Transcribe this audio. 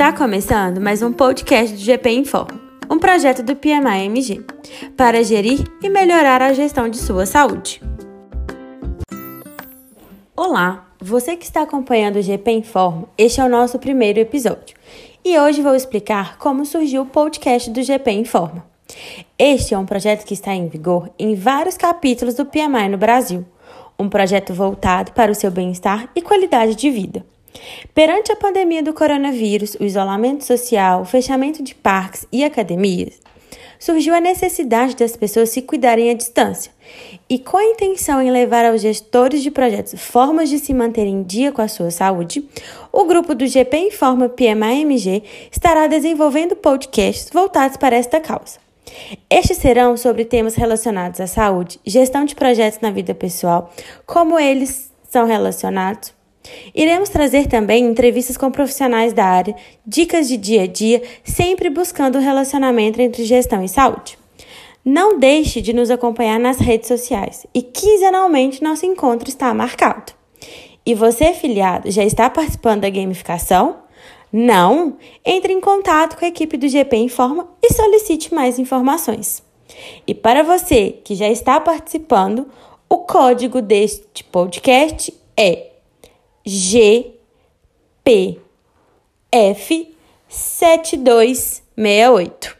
Está começando mais um podcast do GP Informa, um projeto do PMI-MG, para gerir e melhorar a gestão de sua saúde. Olá, você que está acompanhando o GP Informa, este é o nosso primeiro episódio. E hoje vou explicar como surgiu o podcast do GP Informa. Este é um projeto que está em vigor em vários capítulos do PMI no Brasil, um projeto voltado para o seu bem-estar e qualidade de vida. Perante a pandemia do coronavírus, o isolamento social, o fechamento de parques e academias, surgiu a necessidade das pessoas se cuidarem à distância. E com a intenção em levar aos gestores de projetos formas de se manter em dia com a sua saúde, o grupo do GP Informa PMAMG estará desenvolvendo podcasts voltados para esta causa. Estes serão sobre temas relacionados à saúde, gestão de projetos na vida pessoal, como eles são relacionados Iremos trazer também entrevistas com profissionais da área, dicas de dia a dia, sempre buscando o relacionamento entre gestão e saúde. Não deixe de nos acompanhar nas redes sociais e quinzenalmente nosso encontro está marcado. E você, filiado, já está participando da gamificação? Não? Entre em contato com a equipe do GP Informa e solicite mais informações. E para você que já está participando, o código deste podcast é G P F 7268.